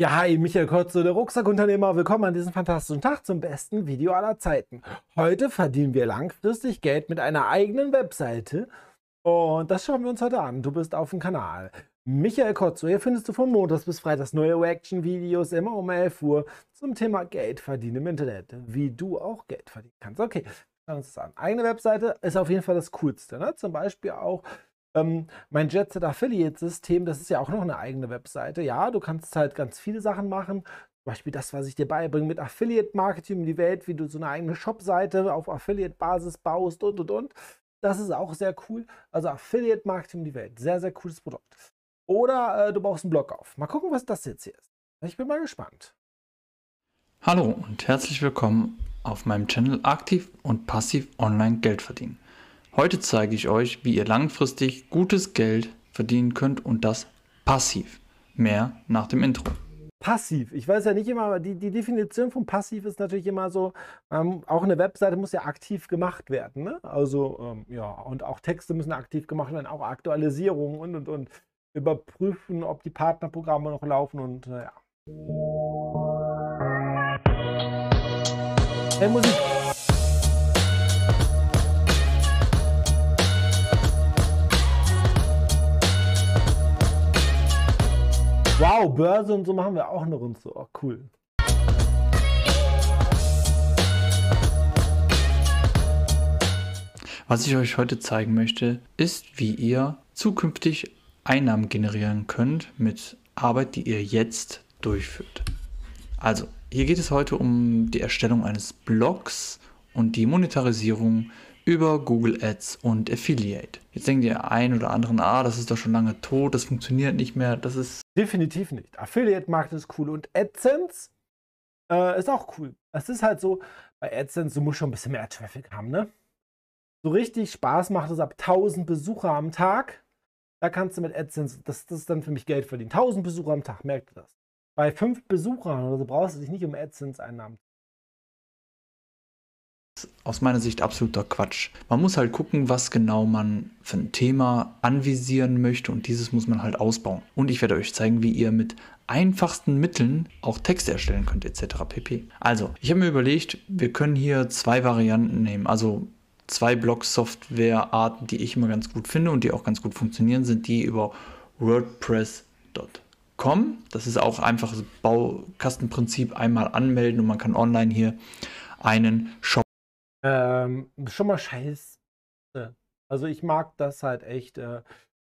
Ja, hi, Michael Kotze, der Rucksackunternehmer. Willkommen an diesem fantastischen Tag zum besten Video aller Zeiten. Heute verdienen wir langfristig Geld mit einer eigenen Webseite. Und das schauen wir uns heute an. Du bist auf dem Kanal. Michael Kotzo, hier findest du von Montags bis Freitags neue Reaction-Videos immer um 11 Uhr zum Thema Geld verdienen im Internet. Wie du auch Geld verdienen kannst. Okay, schauen wir uns das an. Eigene Webseite ist auf jeden Fall das Coolste. Ne? Zum Beispiel auch ähm, mein JetSet Affiliate System, das ist ja auch noch eine eigene Webseite. Ja, du kannst halt ganz viele Sachen machen. Zum Beispiel das, was ich dir beibringe mit Affiliate Marketing um die Welt, wie du so eine eigene Shop-Seite auf Affiliate-Basis baust und und und. Das ist auch sehr cool. Also Affiliate Marketing um die Welt. Sehr, sehr cooles Produkt. Oder äh, du baust einen Blog auf. Mal gucken, was das jetzt hier ist. Ich bin mal gespannt. Hallo und herzlich willkommen auf meinem Channel Aktiv und Passiv Online Geld verdienen. Heute zeige ich euch, wie ihr langfristig gutes Geld verdienen könnt und das passiv. Mehr nach dem Intro. Passiv. Ich weiß ja nicht immer, aber die, die Definition von passiv ist natürlich immer so, ähm, auch eine Webseite muss ja aktiv gemacht werden. Ne? Also, ähm, ja, und auch Texte müssen aktiv gemacht werden, auch Aktualisierungen und, und, und. Überprüfen, ob die Partnerprogramme noch laufen und, äh, ja. Hey, Musik. Wow, Börse und so machen wir auch noch und so. Oh, cool. Was ich euch heute zeigen möchte, ist, wie ihr zukünftig Einnahmen generieren könnt mit Arbeit, die ihr jetzt durchführt. Also, hier geht es heute um die Erstellung eines Blogs und die Monetarisierung über Google Ads und Affiliate. Jetzt denkt ihr ein oder anderen, ah, das ist doch schon lange tot, das funktioniert nicht mehr, das ist... Definitiv nicht. Affiliate-Markt ist cool und AdSense äh, ist auch cool. Es ist halt so, bei AdSense, du musst schon ein bisschen mehr Traffic haben, ne? So richtig Spaß macht es ab 1000 Besucher am Tag. Da kannst du mit AdSense, das, das ist dann für mich Geld verdienen. 1000 Besucher am Tag, merkt ihr das? Bei 5 Besuchern oder so brauchst du dich nicht um AdSense-Einnahmen aus meiner Sicht absoluter Quatsch. Man muss halt gucken, was genau man für ein Thema anvisieren möchte und dieses muss man halt ausbauen. Und ich werde euch zeigen, wie ihr mit einfachsten Mitteln auch Texte erstellen könnt etc. pp. Also, ich habe mir überlegt, wir können hier zwei Varianten nehmen. Also zwei Blog-Software-Arten, die ich immer ganz gut finde und die auch ganz gut funktionieren, sind die über WordPress.com. Das ist auch einfaches Baukastenprinzip, einmal anmelden und man kann online hier einen Shop ähm, schon mal scheiße. Also ich mag das halt echt. Äh,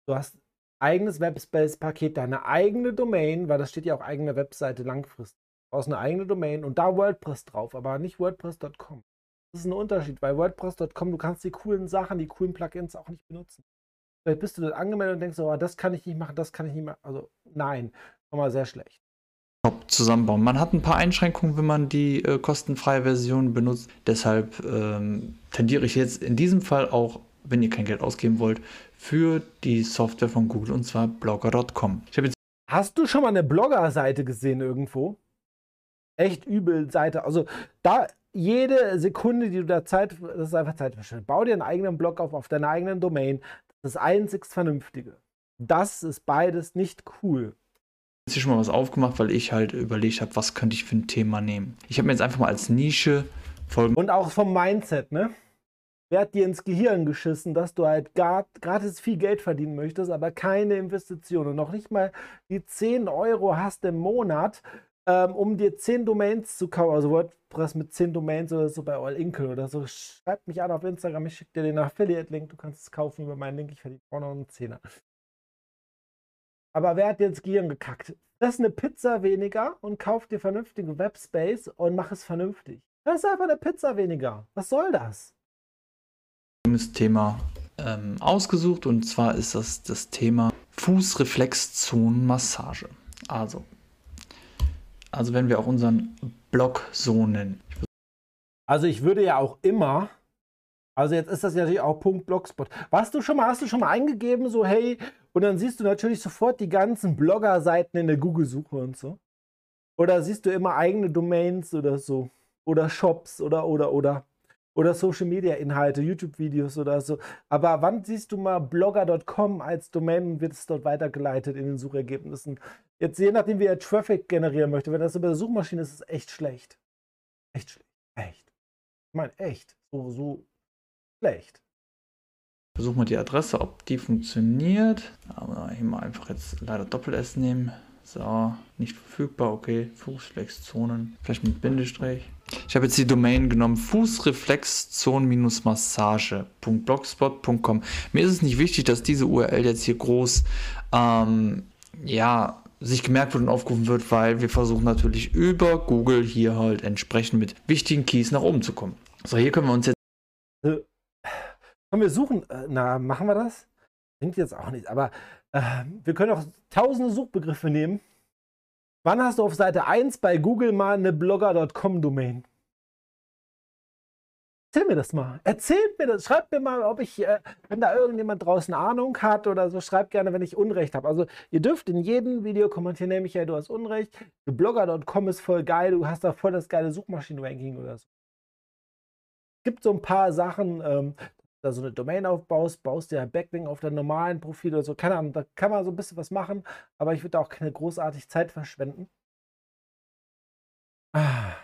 du hast eigenes Webspace-Paket, deine eigene Domain, weil das steht ja auch eigene Webseite langfristig. Du brauchst eine eigene Domain und da WordPress drauf, aber nicht WordPress.com. Das ist ein Unterschied. Bei WordPress.com, du kannst die coolen Sachen, die coolen Plugins auch nicht benutzen. Vielleicht bist du dort angemeldet und denkst, oh, das kann ich nicht machen, das kann ich nicht machen. Also nein, schon mal sehr schlecht zusammenbauen. Man hat ein paar Einschränkungen, wenn man die äh, kostenfreie Version benutzt. Deshalb ähm, tendiere ich jetzt in diesem Fall auch, wenn ihr kein Geld ausgeben wollt, für die Software von Google und zwar blogger.com. Hast du schon mal eine Blogger-Seite gesehen irgendwo? Echt übel Seite. Also da jede Sekunde, die du da Zeit, das ist einfach Zeitverschwendung. Bau dir einen eigenen Blog auf, auf deiner eigenen Domain. Das ist einzig Vernünftige. Das ist beides nicht cool hier schon mal was aufgemacht, weil ich halt überlegt habe, was könnte ich für ein Thema nehmen. Ich habe mir jetzt einfach mal als Nische folgen. Und auch vom Mindset, ne? Wer hat dir ins Gehirn geschissen, dass du halt gratis viel Geld verdienen möchtest, aber keine Investition und noch nicht mal die 10 Euro hast im Monat, ähm, um dir 10 Domains zu kaufen, also WordPress mit 10 Domains oder so bei All Inkle oder so. Schreib mich an auf Instagram, ich schicke dir den Affiliate-Link, du kannst es kaufen über meinen Link, ich verdiene auch noch einen Zehner. Aber wer hat dir ins Gehirn gekackt? Lass eine Pizza weniger und kauf dir vernünftigen Webspace und mach es vernünftig. Das ist einfach eine Pizza weniger. Was soll das? Thema ähm, ausgesucht und zwar ist das das Thema Fußreflexzonenmassage. Also, also wenn wir auch unseren Blog so nennen. Also ich würde ja auch immer also jetzt ist das ja natürlich auch Punkt Blogspot. Warst du schon mal, hast du schon mal eingegeben, so hey, und dann siehst du natürlich sofort die ganzen Blogger-Seiten in der Google-Suche und so. Oder siehst du immer eigene Domains oder so. Oder Shops oder oder oder. Oder Social Media Inhalte, YouTube-Videos oder so. Aber wann siehst du mal blogger.com als Domain und wird es dort weitergeleitet in den Suchergebnissen? Jetzt je nachdem, wie er Traffic generieren möchte, wenn das über der Suchmaschine ist, ist es echt schlecht. Echt schlecht. Echt. Ich meine, echt. So, so schlecht. Versuchen wir die Adresse, ob die funktioniert. Aber hier mal einfach jetzt leider Doppel-S nehmen. So, nicht verfügbar, okay. Fußreflexzonen, vielleicht mit Bindestrich. Ich habe jetzt die Domain genommen, fußreflexzonen-massage.blogspot.com. Mir ist es nicht wichtig, dass diese URL jetzt hier groß, ähm, ja, sich gemerkt wird und aufgerufen wird, weil wir versuchen natürlich über Google hier halt entsprechend mit wichtigen Keys nach oben zu kommen. So, hier können wir uns jetzt. Können wir suchen? Äh, na, machen wir das? Klingt jetzt auch nicht, aber äh, wir können auch tausende Suchbegriffe nehmen. Wann hast du auf Seite 1 bei Google mal eine blogger.com-Domain? Erzähl mir das mal. Erzählt mir das. Schreibt mir mal, ob ich, äh, wenn da irgendjemand draußen Ahnung hat oder so, schreibt gerne, wenn ich Unrecht habe. Also ihr dürft in jedem Video kommentieren, nämlich ja, du hast Unrecht. Blogger.com ist voll geil, du hast da voll das geile Suchmaschinen-Ranking oder so. Es gibt so ein paar Sachen, ähm, da so eine Domain aufbaust, baust dir ein Backlink auf dein normalen Profil oder so. Keine Ahnung, da kann man so ein bisschen was machen, aber ich würde auch keine großartig Zeit verschwenden. Ah.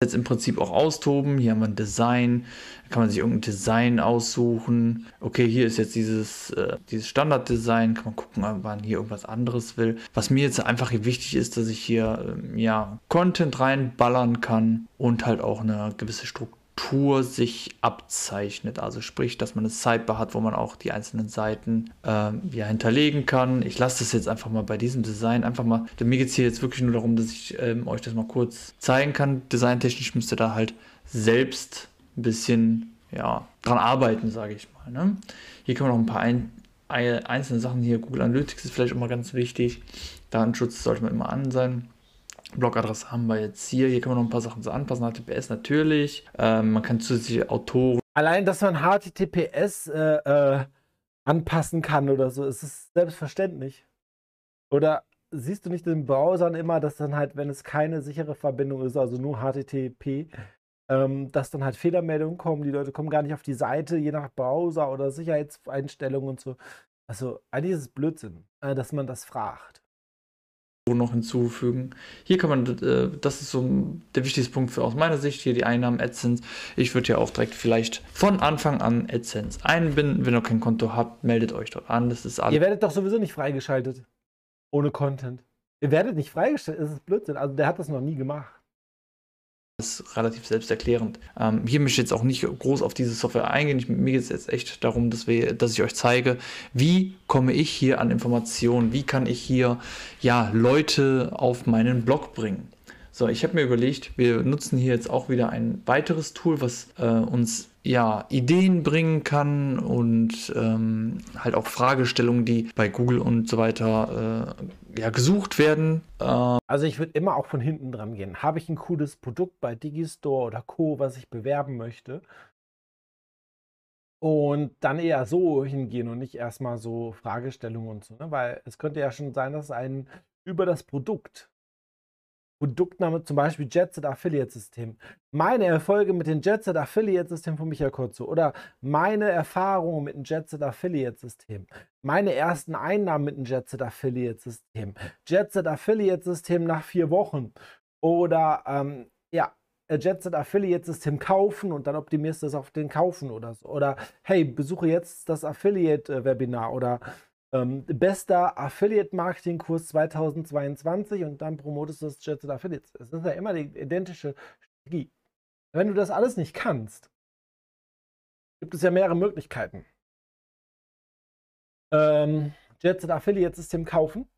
Jetzt im Prinzip auch austoben. Hier haben wir ein Design. Da kann man sich irgendein Design aussuchen. Okay, hier ist jetzt dieses, äh, dieses Standarddesign. Kann man gucken, ob man hier irgendwas anderes will. Was mir jetzt einfach hier wichtig ist, dass ich hier ähm, ja, Content reinballern kann und halt auch eine gewisse Struktur Struktur sich abzeichnet. Also sprich, dass man eine Sidebar hat, wo man auch die einzelnen Seiten äh, ja, hinterlegen kann. Ich lasse das jetzt einfach mal bei diesem Design einfach mal. Denn mir geht es hier jetzt wirklich nur darum, dass ich ähm, euch das mal kurz zeigen kann. Designtechnisch müsst ihr da halt selbst ein bisschen ja, dran arbeiten, sage ich mal. Ne? Hier kann man noch ein paar ein, einzelne Sachen hier. Google Analytics ist vielleicht mal ganz wichtig. Datenschutz sollte man immer an sein. Blogadresse haben wir jetzt hier. Hier kann man noch ein paar Sachen so anpassen. HTTPS natürlich. Ähm, man kann zusätzliche Autoren. Allein, dass man HTTPS äh, äh, anpassen kann oder so, ist es selbstverständlich. Oder siehst du nicht in den Browsern immer, dass dann halt, wenn es keine sichere Verbindung ist, also nur HTTP, ähm, dass dann halt Fehlermeldungen kommen, die Leute kommen gar nicht auf die Seite, je nach Browser oder Sicherheitseinstellungen und so. Also eigentlich ist es Blödsinn, äh, dass man das fragt noch hinzufügen. Hier kann man, äh, das ist so der wichtigste Punkt für aus meiner Sicht, hier die Einnahmen AdSense. Ich würde ja auch direkt vielleicht von Anfang an AdSense einbinden. Wenn ihr kein Konto habt, meldet euch dort an. Das ist alles. Ihr werdet doch sowieso nicht freigeschaltet. Ohne Content. Ihr werdet nicht freigeschaltet. Das ist Blödsinn. Also der hat das noch nie gemacht ist relativ selbsterklärend. Ähm, hier möchte ich jetzt auch nicht groß auf diese Software eingehen. Ich, mir geht es jetzt echt darum, dass, wir, dass ich euch zeige, wie komme ich hier an Informationen, wie kann ich hier ja, Leute auf meinen Blog bringen. So, ich habe mir überlegt, wir nutzen hier jetzt auch wieder ein weiteres Tool, was äh, uns ja, Ideen bringen kann und ähm, halt auch Fragestellungen, die bei Google und so weiter äh, ja, gesucht werden. Äh also ich würde immer auch von hinten dran gehen. Habe ich ein cooles Produkt bei Digistore oder Co., was ich bewerben möchte? Und dann eher so hingehen und nicht erstmal so Fragestellungen und so, ne? weil es könnte ja schon sein, dass ein über das Produkt Produktname, zum Beispiel Jetset Affiliate System. Meine Erfolge mit dem Jetset Affiliate System von Michael Kurzo oder meine Erfahrungen mit dem Jetset Affiliate System. Meine ersten Einnahmen mit dem Jetset Affiliate System. Jetset Affiliate System nach vier Wochen. Oder ähm, ja, Jetset Affiliate System kaufen und dann optimierst du es auf den Kaufen oder so. Oder hey, besuche jetzt das Affiliate äh, Webinar oder ähm, bester Affiliate-Marketing-Kurs 2022 und dann promotest du das Jetset Affiliates. Es ist ja immer die identische Strategie. Wenn du das alles nicht kannst, gibt es ja mehrere Möglichkeiten. Ähm, Jetset Affiliate-System kaufen,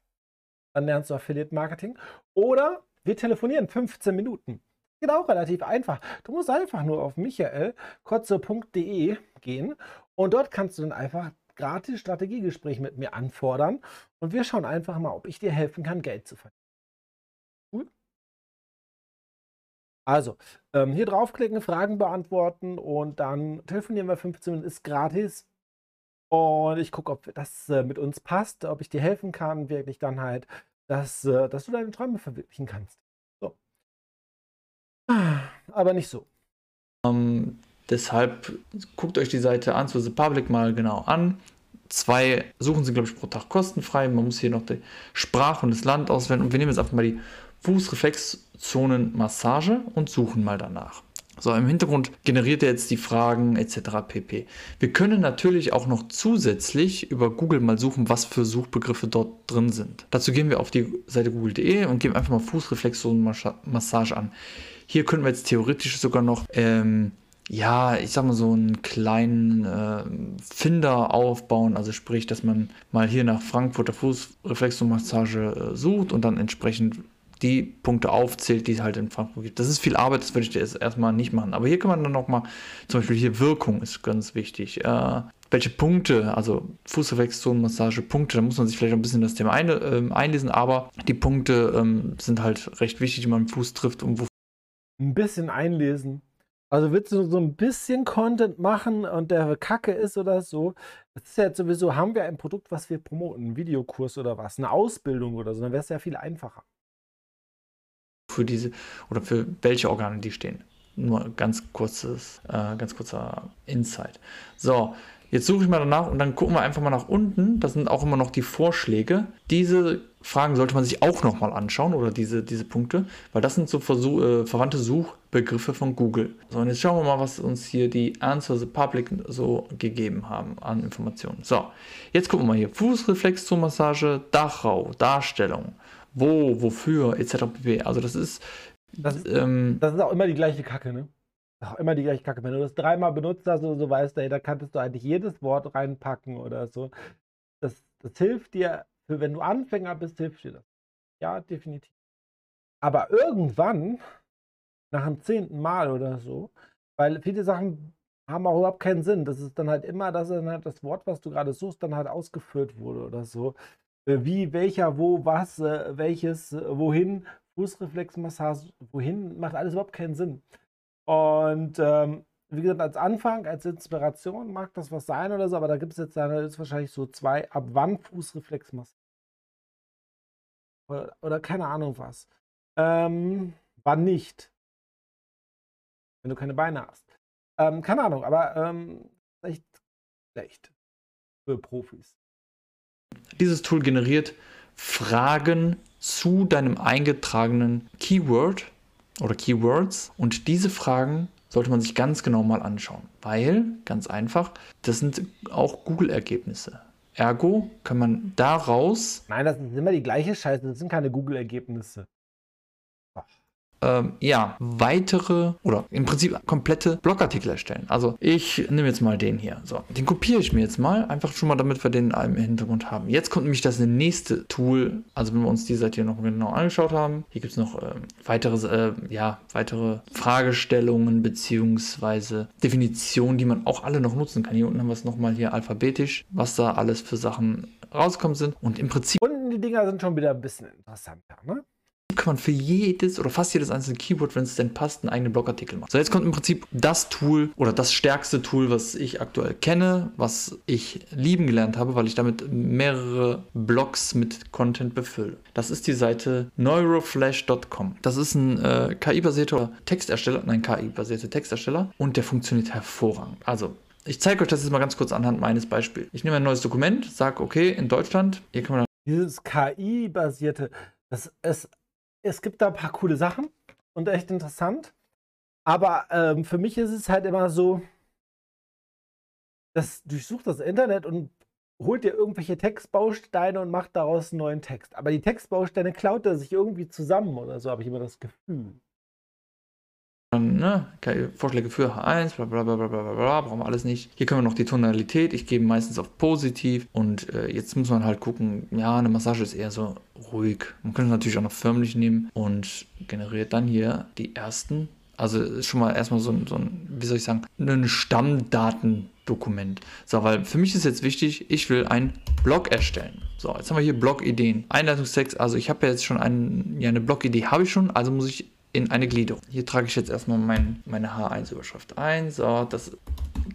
dann lernst du Affiliate-Marketing. Oder wir telefonieren 15 Minuten. Geht auch relativ einfach. Du musst einfach nur auf michaelkotze.de gehen und dort kannst du dann einfach gratis Strategiegespräch mit mir anfordern und wir schauen einfach mal, ob ich dir helfen kann, Geld zu verdienen. Cool? Also, ähm, hier draufklicken, Fragen beantworten und dann telefonieren wir 15 Minuten, ist gratis. Und ich gucke, ob das äh, mit uns passt, ob ich dir helfen kann, wirklich dann halt, dass, äh, dass du deine Träume verwirklichen kannst. So. Aber nicht so. Um, ähm, Deshalb guckt euch die Seite an, The Public mal genau an. zwei Suchen sind, glaube ich, pro Tag kostenfrei. Man muss hier noch die Sprache und das Land auswählen. Und wir nehmen jetzt einfach mal die Fußreflexzonenmassage und suchen mal danach. So, im Hintergrund generiert er jetzt die Fragen etc. pp. Wir können natürlich auch noch zusätzlich über Google mal suchen, was für Suchbegriffe dort drin sind. Dazu gehen wir auf die Seite google.de und geben einfach mal Fußreflexzonenmassage an. Hier können wir jetzt theoretisch sogar noch ähm, ja, ich sag mal so einen kleinen äh, Finder aufbauen, also sprich, dass man mal hier nach Frankfurter Fußreflexomassage äh, sucht und dann entsprechend die Punkte aufzählt, die es halt in Frankfurt gibt. Das ist viel Arbeit, das würde ich dir jetzt erstmal nicht machen. Aber hier kann man dann nochmal, zum Beispiel hier Wirkung ist ganz wichtig. Äh, welche Punkte, also Fußreflexzonenmassage, Punkte, da muss man sich vielleicht ein bisschen das Thema ein, äh, einlesen, aber die Punkte ähm, sind halt recht wichtig, die man im Fuß trifft und wo. Ein bisschen einlesen. Also willst du so ein bisschen Content machen und der Kacke ist oder so? Das ist ja jetzt sowieso, haben wir ein Produkt, was wir promoten, einen Videokurs oder was, eine Ausbildung oder so, dann wäre es ja viel einfacher für diese oder für welche Organe die stehen. Nur ganz kurzes, äh, ganz kurzer Insight. So, jetzt suche ich mal danach und dann gucken wir einfach mal nach unten. Das sind auch immer noch die Vorschläge. Diese Fragen sollte man sich auch nochmal anschauen oder diese, diese Punkte, weil das sind so Versuch, äh, verwandte Suchbegriffe von Google. So, und jetzt schauen wir mal, was uns hier die Answer the Public so gegeben haben an Informationen. So, jetzt gucken wir mal hier. Fußreflex zur Massage, Dachrau, Darstellung wo, wofür, etc. pp. Also das ist. Das ähm, das ist auch immer die gleiche Kacke, ne? Auch immer die gleiche Kacke. Wenn du das dreimal benutzt hast oder so, weißt du, da kannst du eigentlich jedes Wort reinpacken oder so. Das, das hilft dir, wenn du Anfänger bist, hilft dir das. Ja, definitiv. Aber irgendwann, nach dem zehnten Mal oder so, weil viele Sachen haben auch überhaupt keinen Sinn. Das ist dann halt immer, dass dann halt das Wort, was du gerade suchst, dann halt ausgeführt wurde oder so. Äh, wie, welcher, wo, was, äh, welches, äh, wohin, Fußreflexmassage, wohin, macht alles überhaupt keinen Sinn. Und ähm, wie gesagt, als Anfang, als Inspiration mag das was sein oder so, aber da gibt es jetzt dann ist wahrscheinlich so zwei, ab wann Fußreflexmassage? Oder, oder keine Ahnung was. Ähm, wann nicht? Wenn du keine Beine hast. Ähm, keine Ahnung, aber ähm, echt schlecht für Profis. Dieses Tool generiert Fragen zu deinem eingetragenen Keyword oder Keywords und diese Fragen sollte man sich ganz genau mal anschauen, weil ganz einfach, das sind auch Google-Ergebnisse. Ergo kann man daraus. Nein, das ist immer die gleiche Scheiße, das sind keine Google-Ergebnisse ähm, ja, weitere oder im Prinzip komplette Blogartikel erstellen. Also ich nehme jetzt mal den hier. So, den kopiere ich mir jetzt mal, einfach schon mal, damit wir den im Hintergrund haben. Jetzt kommt nämlich das nächste Tool. Also wenn wir uns die Seite hier noch genau angeschaut haben, hier gibt es noch äh, weitere, äh, ja, weitere Fragestellungen beziehungsweise Definitionen, die man auch alle noch nutzen kann. Hier unten haben wir es nochmal hier alphabetisch, was da alles für Sachen rauskommen sind. Und im Prinzip. Und die Dinger sind schon wieder ein bisschen interessanter, ne? Kann man für jedes oder fast jedes einzelne Keyword, wenn es denn passt, einen eigenen Blogartikel machen. So, jetzt kommt im Prinzip das Tool oder das stärkste Tool, was ich aktuell kenne, was ich lieben gelernt habe, weil ich damit mehrere Blogs mit Content befülle. Das ist die Seite neuroflash.com. Das ist ein äh, KI-basierter Textersteller, nein, KI-basierter Textersteller und der funktioniert hervorragend. Also, ich zeige euch das jetzt mal ganz kurz anhand meines Beispiels. Ich nehme ein neues Dokument, sage, okay, in Deutschland, hier kann man. Dieses KI-basierte, das ist es gibt da ein paar coole Sachen und echt interessant. Aber ähm, für mich ist es halt immer so, dass durchsucht das Internet und holt dir irgendwelche Textbausteine und macht daraus einen neuen Text. Aber die Textbausteine klaut er sich irgendwie zusammen oder so, habe ich immer das Gefühl ne, Vorschläge für H1, bla bla bla bla bla bla, brauchen wir alles nicht. Hier können wir noch die Tonalität, ich gebe meistens auf positiv und äh, jetzt muss man halt gucken, ja, eine Massage ist eher so ruhig. Man könnte natürlich auch noch förmlich nehmen und generiert dann hier die ersten, also schon mal erstmal so ein, so ein wie soll ich sagen, ein Stammdatendokument. So, weil für mich ist jetzt wichtig, ich will ein Blog erstellen. So, jetzt haben wir hier Blog-Ideen. Einleitungstext, also ich habe ja jetzt schon einen, ja, eine Blog-Idee habe ich schon, also muss ich in eine Gliederung. Hier trage ich jetzt erstmal mein, meine H1-Überschrift ein. So, das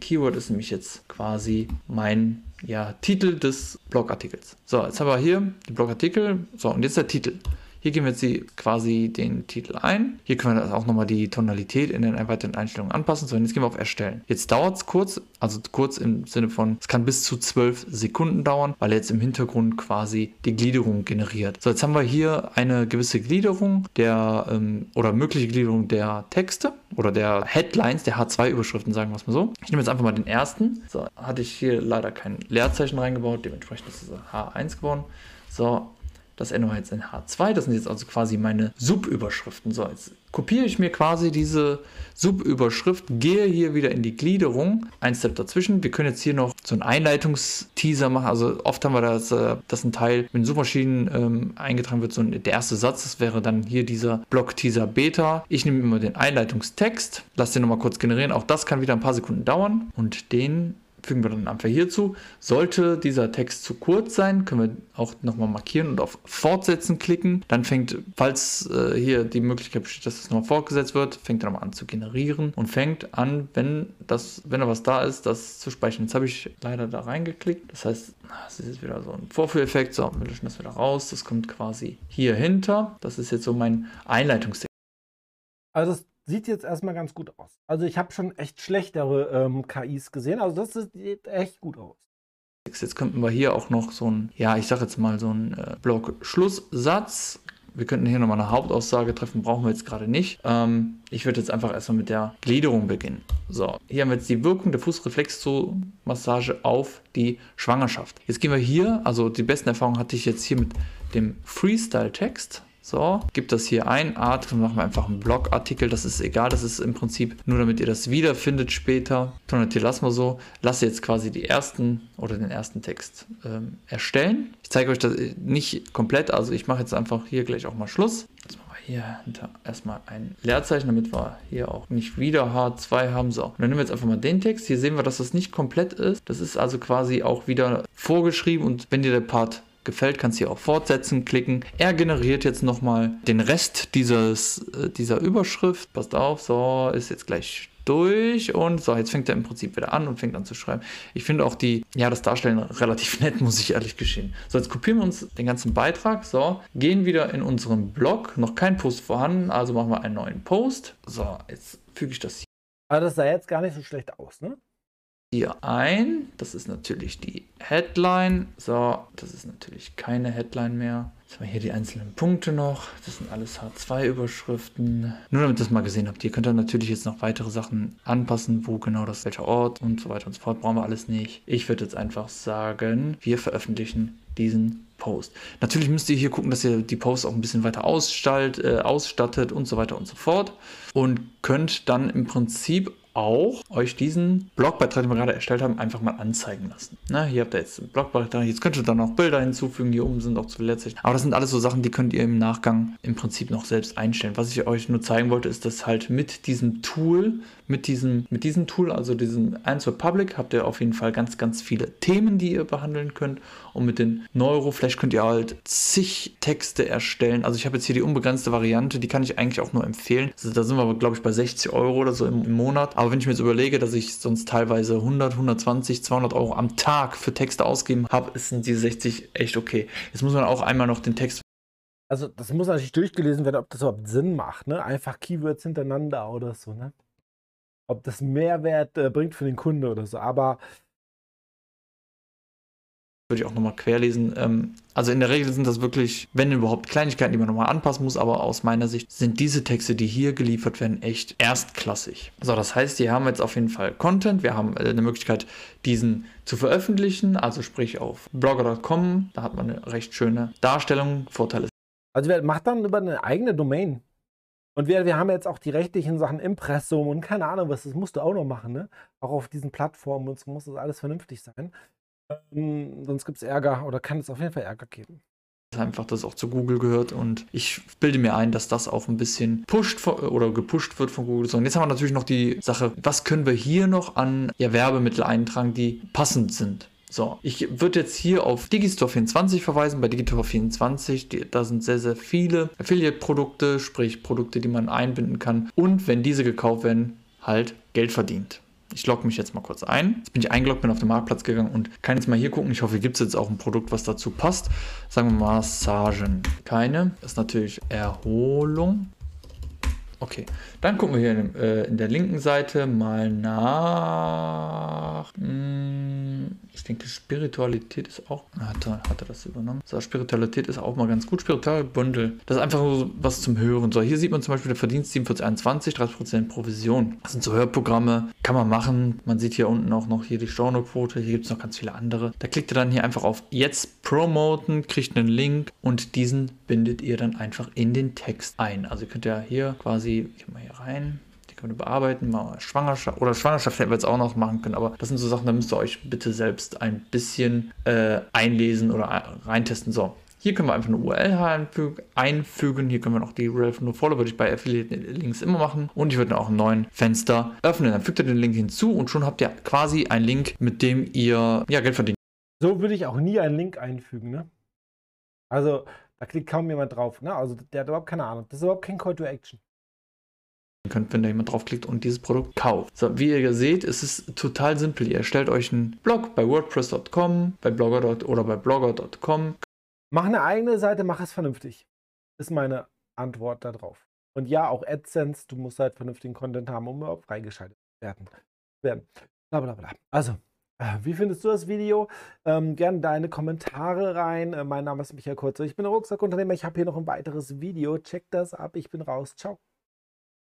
Keyword ist nämlich jetzt quasi mein ja, Titel des Blogartikels. So, jetzt haben wir hier die Blogartikel. So, und jetzt der Titel. Hier geben wir jetzt die, quasi den Titel ein. Hier können wir auch nochmal die Tonalität in den erweiterten Einstellungen anpassen. So, jetzt gehen wir auf Erstellen. Jetzt dauert es kurz, also kurz im Sinne von, es kann bis zu 12 Sekunden dauern, weil er jetzt im Hintergrund quasi die Gliederung generiert. So, jetzt haben wir hier eine gewisse Gliederung der ähm, oder mögliche Gliederung der Texte oder der Headlines, der H2-Überschriften, sagen wir es mal so. Ich nehme jetzt einfach mal den ersten. So, hatte ich hier leider kein Leerzeichen reingebaut, dementsprechend ist es H1 geworden. So, das ändern wir jetzt in H2. Das sind jetzt also quasi meine Subüberschriften. So, jetzt kopiere ich mir quasi diese Subüberschrift, gehe hier wieder in die Gliederung, ein Step dazwischen. Wir können jetzt hier noch so einen Einleitungsteaser machen. Also oft haben wir das, äh, dass ein Teil mit Suchmaschinen ähm, eingetragen wird. So ein, der erste Satz, das wäre dann hier dieser Block-Teaser Beta. Ich nehme immer den Einleitungstext, lasse den nochmal kurz generieren. Auch das kann wieder ein paar Sekunden dauern und den fügen wir dann einfach hierzu. Sollte dieser Text zu kurz sein, können wir auch nochmal markieren und auf Fortsetzen klicken. Dann fängt, falls äh, hier die Möglichkeit besteht, dass es nochmal fortgesetzt wird, fängt er nochmal an zu generieren und fängt an, wenn das, wenn da was da ist, das zu speichern. Jetzt habe ich leider da reingeklickt. Das heißt, das ist jetzt wieder so ein Vorführeffekt. So, wir löschen das wieder raus. Das kommt quasi hier hinter. Das ist jetzt so mein Einleitungstext. Also das sieht jetzt erstmal ganz gut aus. Also ich habe schon echt schlechtere ähm, KIs gesehen. Also das sieht echt gut aus. Jetzt könnten wir hier auch noch so ein, ja, ich sage jetzt mal so ein äh, Block-Schlusssatz. Wir könnten hier nochmal eine Hauptaussage treffen, brauchen wir jetzt gerade nicht. Ähm, ich würde jetzt einfach erstmal mit der Gliederung beginnen. So, hier haben wir jetzt die Wirkung der Fußreflexzomassage auf die Schwangerschaft. Jetzt gehen wir hier, also die besten Erfahrungen hatte ich jetzt hier mit dem Freestyle-Text. So, gibt das hier ein, Art, dann machen wir einfach einen Blogartikel, das ist egal, das ist im Prinzip nur damit ihr das wiederfindet später. Tonalität lassen wir so. Lasse jetzt quasi die ersten oder den ersten Text ähm, erstellen. Ich zeige euch das nicht komplett, also ich mache jetzt einfach hier gleich auch mal Schluss. Jetzt machen wir hier hinter erstmal ein Leerzeichen, damit wir hier auch nicht wieder H2 haben. So, und dann nehmen wir jetzt einfach mal den Text. Hier sehen wir, dass das nicht komplett ist. Das ist also quasi auch wieder vorgeschrieben und wenn dir der Part gefällt, kannst hier auf Fortsetzen klicken. Er generiert jetzt nochmal den Rest dieses, äh, dieser Überschrift. Passt auf, so ist jetzt gleich durch und so, jetzt fängt er im Prinzip wieder an und fängt an zu schreiben. Ich finde auch die, ja, das Darstellen relativ nett, muss ich ehrlich geschehen. So, jetzt kopieren wir uns den ganzen Beitrag, so, gehen wieder in unseren Blog, noch kein Post vorhanden, also machen wir einen neuen Post. So, jetzt füge ich das hier. Aber das sah jetzt gar nicht so schlecht aus, ne? Hier ein. Das ist natürlich die Headline. So, das ist natürlich keine Headline mehr. Jetzt haben wir hier die einzelnen Punkte noch. Das sind alles H2-Überschriften. Nur damit ihr das mal gesehen habt. Ihr könnt dann natürlich jetzt noch weitere Sachen anpassen, wo genau das, welcher Ort und so weiter und so fort. Brauchen wir alles nicht. Ich würde jetzt einfach sagen, wir veröffentlichen diesen Post. Natürlich müsst ihr hier gucken, dass ihr die Posts auch ein bisschen weiter ausstalt, äh, ausstattet und so weiter und so fort. Und könnt dann im Prinzip auch euch diesen Blogbeitrag, den wir gerade erstellt haben, einfach mal anzeigen lassen. Na, hier habt ihr jetzt einen Blogbeitrag, jetzt könnt ihr dann noch Bilder hinzufügen, hier oben sind auch zu letztlich. Aber das sind alles so Sachen, die könnt ihr im Nachgang im Prinzip noch selbst einstellen. Was ich euch nur zeigen wollte, ist, dass halt mit diesem Tool, mit diesem, mit diesem Tool, also diesem Answer Public, habt ihr auf jeden Fall ganz, ganz viele Themen, die ihr behandeln könnt. Und mit den Neuroflash könnt ihr halt zig Texte erstellen. Also ich habe jetzt hier die unbegrenzte Variante, die kann ich eigentlich auch nur empfehlen. Also da sind wir, glaube ich, bei 60 Euro oder so im, im Monat. Aber wenn ich mir jetzt überlege, dass ich sonst teilweise 100, 120, 200 Euro am Tag für Texte ausgeben habe, sind diese 60 echt okay. Jetzt muss man auch einmal noch den Text also das muss natürlich durchgelesen werden, ob das überhaupt Sinn macht, ne? Einfach Keywords hintereinander oder so, ne? ob das Mehrwert äh, bringt für den Kunde oder so. Aber würde ich auch nochmal querlesen. Ähm, also in der Regel sind das wirklich, wenn überhaupt Kleinigkeiten, die man nochmal anpassen muss, aber aus meiner Sicht sind diese Texte, die hier geliefert werden, echt erstklassig. So, das heißt, hier haben wir jetzt auf jeden Fall Content. Wir haben äh, eine Möglichkeit, diesen zu veröffentlichen, also sprich auf blogger.com. Da hat man eine recht schöne Darstellung. Vorteil ist. Also wer macht dann über eine eigene Domain? Und wir, wir haben jetzt auch die rechtlichen Sachen Impressum und keine Ahnung was, das musst du auch noch machen, ne? Auch auf diesen Plattformen und so muss das alles vernünftig sein. Ähm, sonst gibt es Ärger oder kann es auf jeden Fall Ärger geben. Einfach, dass auch zu Google gehört und ich bilde mir ein, dass das auch ein bisschen pusht oder gepusht wird von Google. Und jetzt haben wir natürlich noch die Sache, was können wir hier noch an ja, Werbemittel eintragen, die passend sind. So, ich würde jetzt hier auf Digistore 24 verweisen. Bei Digistore 24, die, da sind sehr, sehr viele Affiliate-Produkte, sprich Produkte, die man einbinden kann. Und wenn diese gekauft werden, halt Geld verdient. Ich logge mich jetzt mal kurz ein. Jetzt bin ich eingeloggt, bin auf den Marktplatz gegangen und kann jetzt mal hier gucken. Ich hoffe, hier gibt es jetzt auch ein Produkt, was dazu passt. Sagen wir Massagen. Keine. Das ist natürlich Erholung. Okay, dann gucken wir hier in, äh, in der linken Seite mal nach. Mh, hm, ich denke, Spiritualität ist auch. Hat er, hat er das übernommen? So, Spiritualität ist auch mal ganz gut. Spiritualbündel. Das ist einfach so was zum Hören. So, hier sieht man zum Beispiel der Verdienst 4721, 30% Provision. Das sind so Hörprogramme. Kann man machen. Man sieht hier unten auch noch hier die Stornoquote. Hier gibt es noch ganz viele andere. Da klickt ihr dann hier einfach auf Jetzt promoten, kriegt einen Link und diesen bindet ihr dann einfach in den Text ein. Also ihr könnt ja hier quasi, ich mal hier rein, die können wir bearbeiten, mal Schwangerschaft oder Schwangerschaft hätten wir jetzt auch noch machen können, aber das sind so Sachen, da müsst ihr euch bitte selbst ein bisschen äh, einlesen oder reintesten. So, hier können wir einfach eine URL einfügen. Hier können wir noch die URL von NoFollow, würde ich bei Affiliate-Links immer machen. Und ich würde dann auch einen neuen Fenster öffnen. Dann fügt ihr den Link hinzu und schon habt ihr quasi einen Link, mit dem ihr ja, Geld verdient. So würde ich auch nie einen Link einfügen, ne? Also, da klickt kaum jemand drauf, ne? Also, der hat überhaupt keine Ahnung. Das ist überhaupt kein Call to Action könnt, wenn da jemand draufklickt und dieses Produkt kauft. So, wie ihr seht, ist es total simpel. Ihr erstellt euch einen Blog bei WordPress.com, bei Blogger oder bei Blogger.com. Mach eine eigene Seite, mach es vernünftig. Ist meine Antwort darauf. Und ja, auch AdSense, du musst halt vernünftigen Content haben, um überhaupt freigeschaltet werden. werden. Bla bla bla. Also, äh, wie findest du das Video? Ähm, gerne deine Kommentare rein. Äh, mein Name ist Michael Kurze. Ich bin Rucksackunternehmer. Ich habe hier noch ein weiteres Video. Check das ab. Ich bin raus. Ciao.